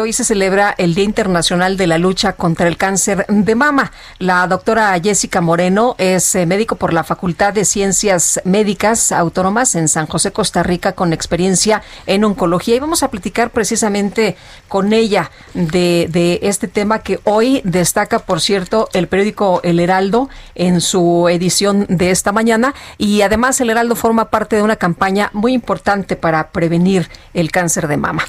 Hoy se celebra el Día Internacional de la Lucha contra el Cáncer de Mama. La doctora Jessica Moreno es eh, médico por la Facultad de Ciencias Médicas Autónomas en San José, Costa Rica, con experiencia en oncología. Y vamos a platicar precisamente con ella de, de este tema que hoy destaca, por cierto, el periódico El Heraldo en su edición de esta mañana. Y además el Heraldo forma parte de una campaña muy importante para prevenir el cáncer de mama.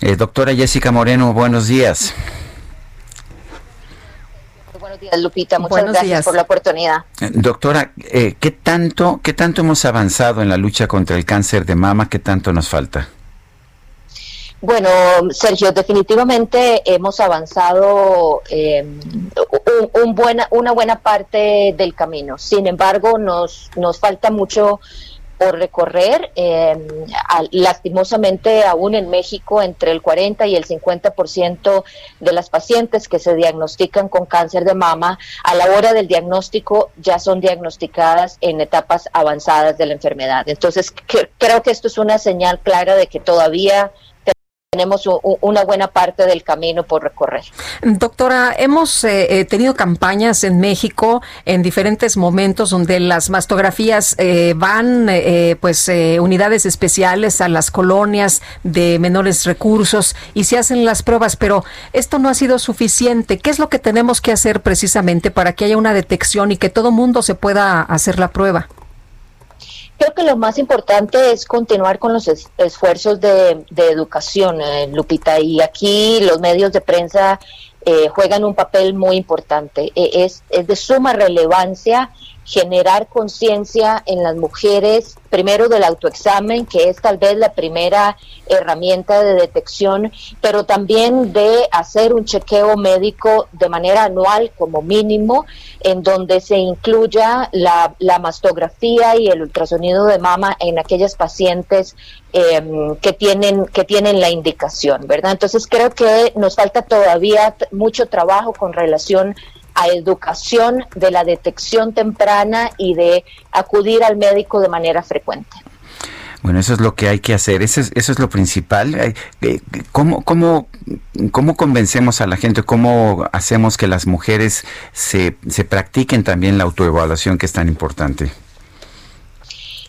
Eh, doctora Jessica Moreno, buenos días. Buenos días, Lupita. Muchas buenos gracias días. por la oportunidad. Eh, doctora, eh, ¿qué tanto, qué tanto hemos avanzado en la lucha contra el cáncer de mama? ¿Qué tanto nos falta? Bueno, Sergio, definitivamente hemos avanzado eh, un, buena, una buena parte del camino. Sin embargo, nos, nos falta mucho por recorrer. Eh, lastimosamente, aún en México, entre el 40 y el 50% de las pacientes que se diagnostican con cáncer de mama, a la hora del diagnóstico ya son diagnosticadas en etapas avanzadas de la enfermedad. Entonces, creo que esto es una señal clara de que todavía tenemos una buena parte del camino por recorrer. Doctora, hemos eh, eh, tenido campañas en México en diferentes momentos donde las mastografías eh, van, pues, unidades especiales a las colonias de menores recursos y se hacen las pruebas, pero esto no ha sido suficiente. ¿Qué es lo que tenemos que hacer precisamente para que haya una detección y que todo mundo se pueda hacer la prueba? Creo que lo más importante es continuar con los esfuerzos de, educación, eh, Lupita, y aquí los medios de prensa eh, juegan un papel muy importante. E, es, es de suma relevancia generar conciencia en las mujeres, primero del autoexamen, que es tal vez la primera herramienta de detección, pero también de hacer un chequeo médico de manera anual como mínimo, en donde se incluya la, mastografía y el ultrasonido de mama en aquellas pacientes em, que tienen que tienen la indicación, ¿verdad? Entonces creo que nos falta todavía mucho trabajo con relación a educación de la detección temprana y de acudir al médico de manera frecuente. Bueno, eso es lo que hay que hacer, eso es, eso es lo principal. Eh, ¿Cómo, cómo, ¿Cómo convencemos a la gente, cómo hacemos que las mujeres se, se practiquen también la autoevaluación que es tan importante?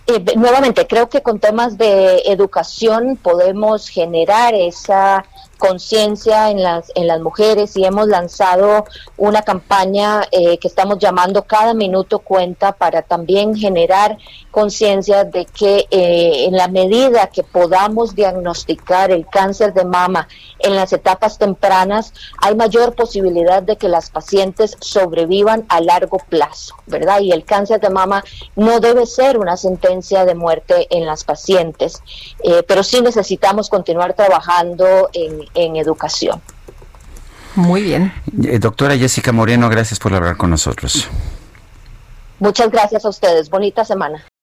Eh, nuevamente, creo que con temas de educación podemos generar esa conciencia en las, en las mujeres y hemos lanzado una campaña eh, que estamos llamando Cada Minuto Cuenta para también generar conciencia de que eh, en la medida que podamos diagnosticar el cáncer de mama en las etapas tempranas, hay mayor posibilidad de que las pacientes sobrevivan a largo plazo, ¿verdad? Y el cáncer de mama no debe ser una sentencia de muerte en las pacientes, eh, pero sí necesitamos continuar trabajando en, en educación. Muy bien. Eh, doctora Jessica Moreno, gracias por hablar con nosotros. Muchas gracias a ustedes. Bonita semana.